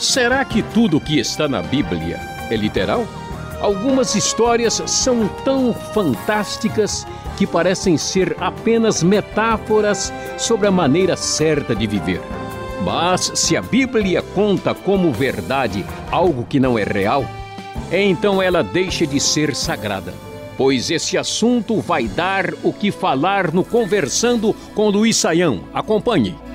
Será que tudo o que está na Bíblia é literal? Algumas histórias são tão fantásticas que parecem ser apenas metáforas sobre a maneira certa de viver. Mas se a Bíblia conta como verdade algo que não é real, então ela deixa de ser sagrada. Pois esse assunto vai dar o que falar no Conversando com Luiz Saião. Acompanhe.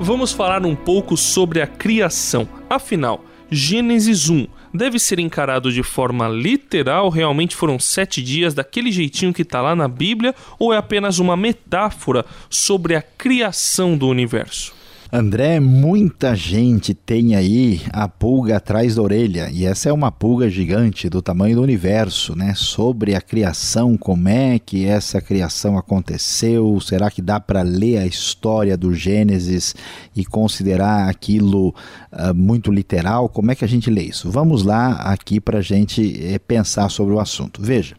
Vamos falar um pouco sobre a criação. Afinal, Gênesis 1 deve ser encarado de forma literal? Realmente foram sete dias daquele jeitinho que está lá na Bíblia? Ou é apenas uma metáfora sobre a criação do universo? André, muita gente tem aí a pulga atrás da orelha, e essa é uma pulga gigante do tamanho do universo, né? Sobre a criação, como é que essa criação aconteceu? Será que dá para ler a história do Gênesis e considerar aquilo uh, muito literal? Como é que a gente lê isso? Vamos lá aqui para a gente eh, pensar sobre o assunto. Veja.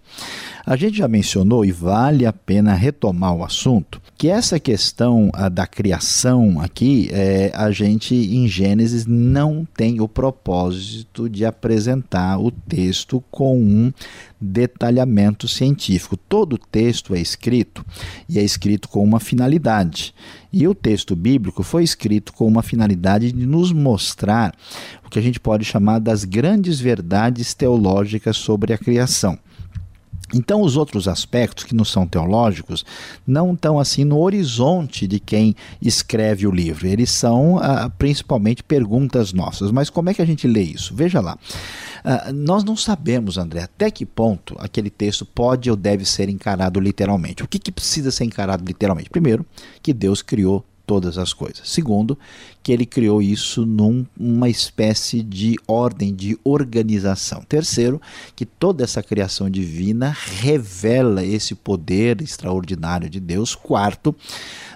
A gente já mencionou e vale a pena retomar o assunto que essa questão da criação aqui, é, a gente em Gênesis não tem o propósito de apresentar o texto com um detalhamento científico. Todo texto é escrito e é escrito com uma finalidade. E o texto bíblico foi escrito com uma finalidade de nos mostrar o que a gente pode chamar das grandes verdades teológicas sobre a criação. Então, os outros aspectos que não são teológicos não estão assim no horizonte de quem escreve o livro. Eles são ah, principalmente perguntas nossas. Mas como é que a gente lê isso? Veja lá. Ah, nós não sabemos, André, até que ponto aquele texto pode ou deve ser encarado literalmente. O que, que precisa ser encarado literalmente? Primeiro, que Deus criou todas as coisas. Segundo, que ele criou isso numa num, espécie de ordem, de organização. Terceiro, que toda essa criação divina revela esse poder extraordinário de Deus. Quarto,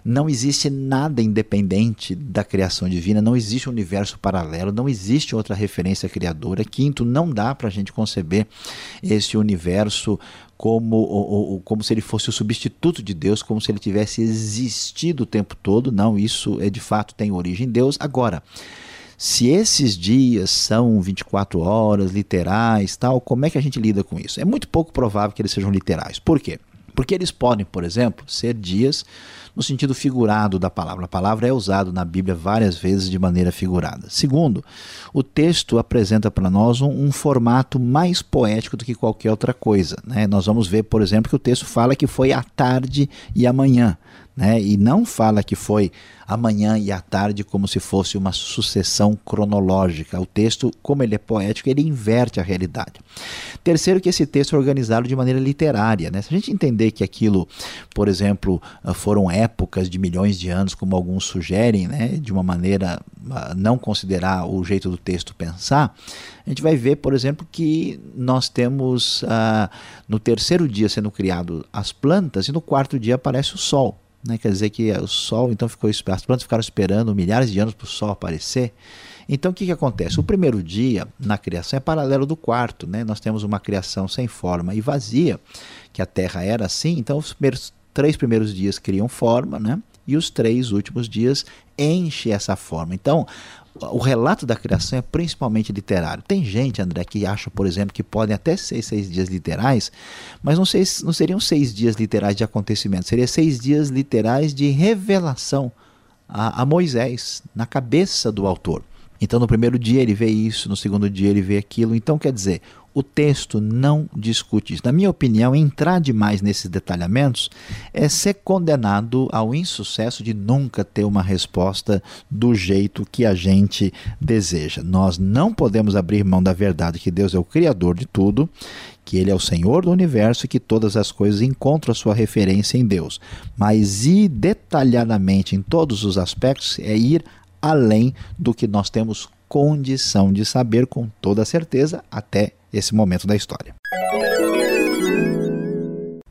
não existe nada independente da criação divina, não existe um universo paralelo, não existe outra referência criadora. Quinto, não dá para a gente conceber esse universo como, ou, ou, como se ele fosse o substituto de Deus, como se ele tivesse existido o tempo todo. Não, isso é de fato tem origem em Deus. Agora, se esses dias são 24 horas, literais, tal, como é que a gente lida com isso? É muito pouco provável que eles sejam literais. Por quê? Porque eles podem, por exemplo, ser dias no sentido figurado da palavra. A palavra é usada na Bíblia várias vezes de maneira figurada. Segundo, o texto apresenta para nós um, um, formato mais poético do que qualquer outra coisa. Né? Nós vamos ver, por exemplo, que o texto fala que foi à tarde e amanhã né? e não fala que foi amanhã e à tarde como se fosse uma sucessão cronológica. O texto, como ele é poético, ele inverte a realidade. Terceiro, que esse texto é organizado de maneira literária. Né? Se a gente entender que aquilo, por exemplo, foram épocas de milhões de anos, como alguns sugerem, né? de uma maneira não considerar o jeito do texto pensar, a gente vai ver, por exemplo, que nós temos ah, no terceiro dia sendo criado as plantas e no quarto dia aparece o sol. Né? Quer dizer que o Sol então ficou as plantas ficaram esperando milhares de anos para o Sol aparecer. Então o que, que acontece? O primeiro dia na criação é paralelo do quarto, né? Nós temos uma criação sem forma e vazia, que a Terra era assim. Então os primeiros, três primeiros dias criam forma, né? E os três últimos dias enche essa forma. Então o relato da criação é principalmente literário. Tem gente, André, que acha, por exemplo, que podem até ser seis dias literais, mas não, não seriam seis dias literais de acontecimento, seriam seis dias literais de revelação a, a Moisés, na cabeça do autor. Então, no primeiro dia ele vê isso, no segundo dia ele vê aquilo. Então, quer dizer, o texto não discute isso. Na minha opinião, entrar demais nesses detalhamentos é ser condenado ao insucesso de nunca ter uma resposta do jeito que a gente deseja. Nós não podemos abrir mão da verdade que Deus é o Criador de tudo, que Ele é o Senhor do universo e que todas as coisas encontram a sua referência em Deus. Mas ir detalhadamente em todos os aspectos é ir além do que nós temos condição de saber com toda certeza até esse momento da história.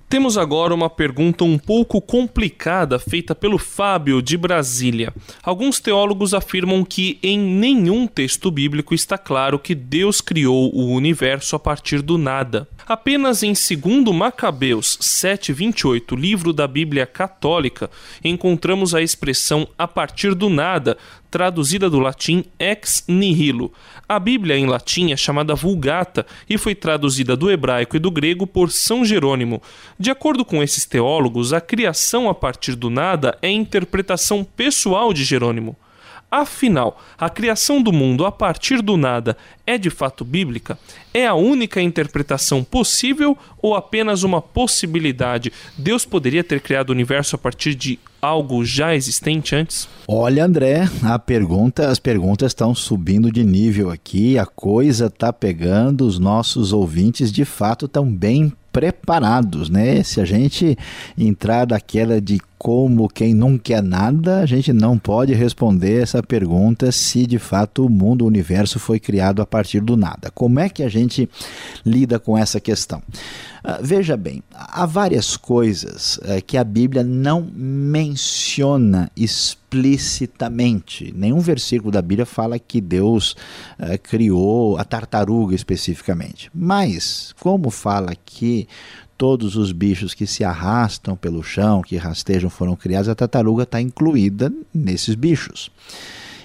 Temos agora uma pergunta um pouco complicada feita pelo Fábio de Brasília. Alguns teólogos afirmam que em nenhum texto bíblico está claro que Deus criou o universo a partir do nada. Apenas em 2 Macabeus 7:28, livro da Bíblia Católica, encontramos a expressão a partir do nada, traduzida do latim ex nihilo. A Bíblia em latim é chamada Vulgata e foi traduzida do hebraico e do grego por São Jerônimo. De acordo com esses teólogos, a criação a partir do nada é interpretação pessoal de Jerônimo. Afinal, a criação do mundo a partir do nada é de fato bíblica? É a única interpretação possível ou apenas uma possibilidade? Deus poderia ter criado o universo a partir de algo já existente antes? Olha, André, a pergunta, as perguntas estão subindo de nível aqui, a coisa está pegando, os nossos ouvintes de fato estão bem preparados, né? Se a gente entrar daquela de como quem não quer nada, a gente não pode responder essa pergunta se de fato o mundo, o universo foi criado a partir do nada. Como é que a gente lida com essa questão? Uh, veja bem, há várias coisas uh, que a Bíblia não menciona explicitamente. Nenhum versículo da Bíblia fala que Deus uh, criou a tartaruga especificamente. Mas, como fala que todos os bichos que se arrastam pelo chão, que rastejam, foram criados, a tartaruga está incluída nesses bichos.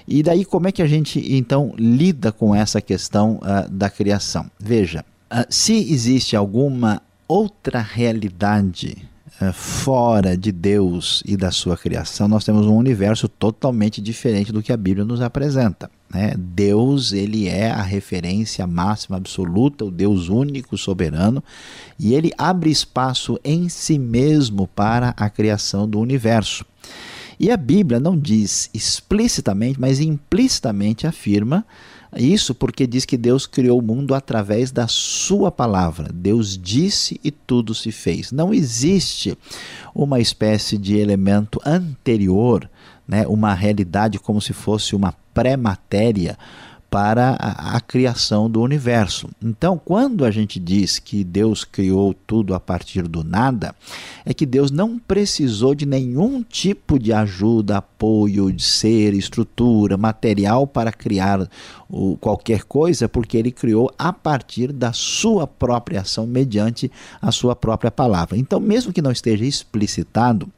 E daí, como é que a gente então lida com essa questão uh, da criação? Veja, uh, se existe alguma outra realidade uh, fora de Deus e da sua criação, nós temos um universo totalmente diferente do que a Bíblia nos apresenta. Né? Deus ele é a referência máxima absoluta, o Deus único, soberano, e ele abre espaço em si mesmo para a criação do universo. E a Bíblia não diz explicitamente, mas implicitamente afirma isso porque diz que Deus criou o mundo através da sua palavra. Deus disse e tudo se fez. Não existe uma espécie de elemento anterior, né, uma realidade como se fosse uma pré-matéria para a, a, criação do universo. Então, quando a gente diz que Deus criou tudo a partir do nada, é que Deus não precisou de nenhum tipo de ajuda, apoio, de ser, estrutura, material para criar o, qualquer coisa, porque ele criou a partir da sua própria ação, mediante a sua própria palavra. Então, mesmo que não esteja explicitado,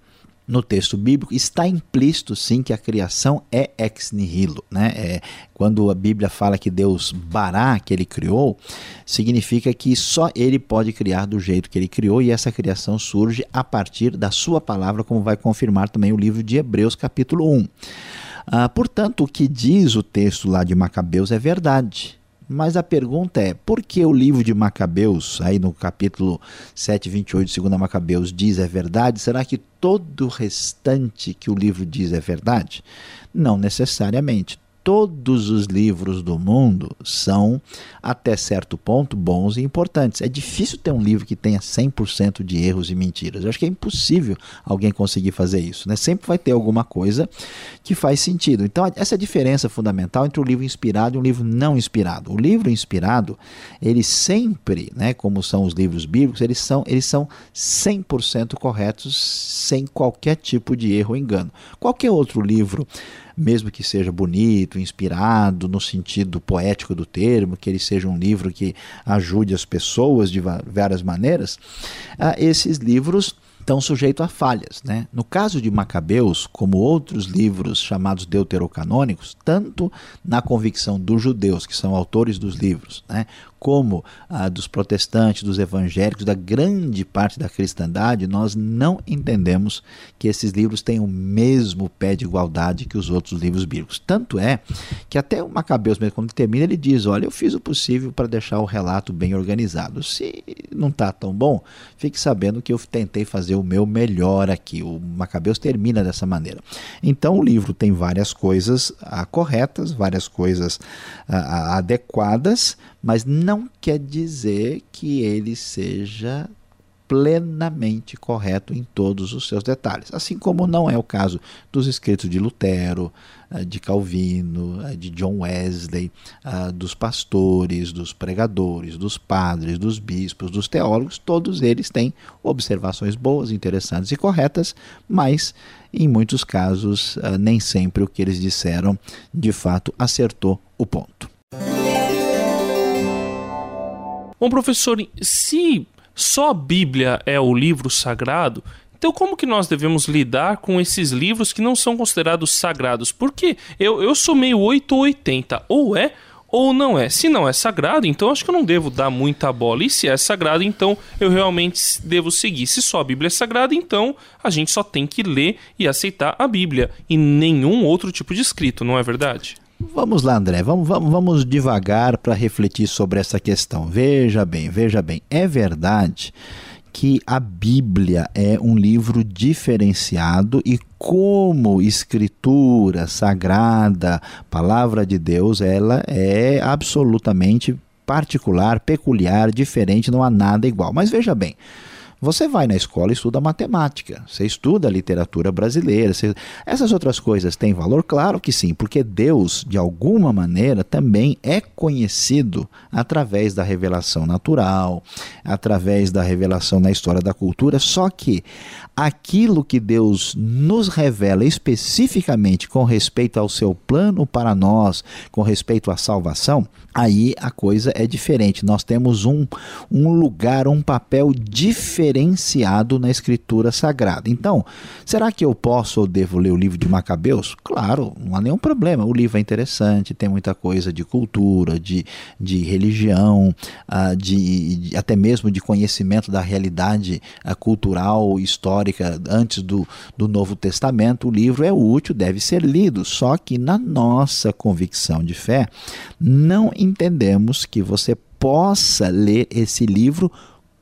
no texto bíblico está implícito sim que a criação é ex nihilo, né? É, quando a Bíblia fala que Deus bará que ele criou, significa que só ele pode criar do jeito que ele criou e essa criação surge a partir da sua palavra, como vai confirmar também o livro de Hebreus capítulo 1. Ah, portanto, o que diz o texto lá de Macabeus é verdade. Mas a pergunta é, por que o livro de Macabeus, aí no capítulo 7, 28 de 2 Macabeus, diz é verdade? Será que todo o restante que o livro diz é verdade? Não necessariamente todos os livros do mundo são, até certo ponto, bons e importantes. É difícil ter um livro que tenha 100% de erros e mentiras. Eu acho que é impossível alguém conseguir fazer isso. Né? Sempre vai ter alguma coisa que faz sentido. Então, essa é a diferença fundamental entre o livro inspirado e um livro não inspirado. O livro inspirado, ele sempre, né, como são os livros bíblicos, eles são, eles são 100% corretos, sem qualquer tipo de erro ou engano. Qualquer outro livro mesmo que seja bonito, inspirado no sentido poético do termo, que ele seja um livro que ajude as pessoas de várias maneiras, ah, esses livros estão sujeitos a falhas. Né? No caso de Macabeus, como outros livros chamados deuterocanônicos, tanto na convicção dos judeus, que são autores dos livros, né, como a dos protestantes, dos evangélicos, da grande parte da cristandade, nós não entendemos que esses livros têm o mesmo pé de igualdade que os outros livros bíblicos. Tanto é que até o Macabeus, mesmo quando termina, ele diz: Olha, eu fiz o possível para deixar o relato bem organizado. Se não está tão bom, fique sabendo que eu tentei fazer o meu melhor aqui. O Macabeus termina dessa maneira. Então o livro tem várias coisas ah, corretas, várias coisas ah, adequadas, mas não quer dizer que ele seja plenamente correto em todos os seus detalhes. Assim como não é o caso dos escritos de Lutero, eh, de Calvino, eh, de John Wesley, eh, dos pastores, dos pregadores, dos padres, dos bispos, dos teólogos, todos eles têm observações boas, interessantes e corretas, mas em muitos casos nem sempre o que eles disseram de fato acertou o ponto. Bom, professor, se só a Bíblia é o livro sagrado, então, como que nós devemos lidar com esses livros que não são considerados sagrados? Porque eu, eu sou meio 8 ou 80, ou é ou não é. Se não é sagrado, então acho que eu não devo dar muita bola. E se é sagrado, então eu realmente devo seguir. Se só a Bíblia é sagrada, então a gente só tem que ler e aceitar a Bíblia e nenhum outro tipo de escrito, não é verdade? Vamos lá, André, vamos, vamos, vamos devagar para refletir sobre essa questão. Veja bem, veja bem, é verdade que a Bíblia é um livro diferenciado e como escritura sagrada, palavra de Deus, ela é absolutamente particular, peculiar, diferente, não há nada igual. Mas veja bem, você vai na escola e estuda matemática, você estuda literatura brasileira. Você... Essas outras coisas têm valor? Claro que sim, porque Deus, de alguma maneira, também é conhecido através da revelação natural, através da revelação na história da cultura. Só que aquilo que Deus nos revela especificamente com respeito ao seu plano para nós, com respeito à salvação, aí a coisa é diferente. Nós temos um, um lugar, um papel diferenciado na Escritura Sagrada. Então, será que eu posso ou devo ler o livro de Macabeus? Claro, não há nenhum problema. O livro é interessante, tem muita coisa de cultura, de, de religião, uh, de, até mesmo de conhecimento da realidade uh, cultural, histórica antes do, do Novo Testamento, o livro é útil, deve ser lido. Só que na nossa convicção de fé, não entendemos que você possa ler esse livro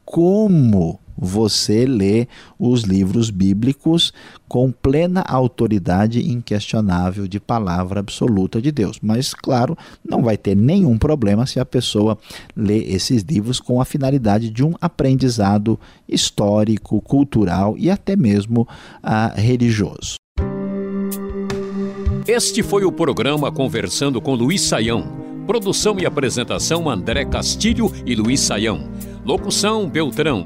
como você lê os livros bíblicos com plena autoridade inquestionável de palavra absoluta de Deus. Mas, claro, não vai ter nenhum problema se a pessoa lê esses livros com a finalidade de um aprendizado histórico, cultural e até mesmo ah, religioso. Este foi o programa Conversando com Luiz Saião. Produção e apresentação André Castilho e Luiz Saião. Locução Beltrão.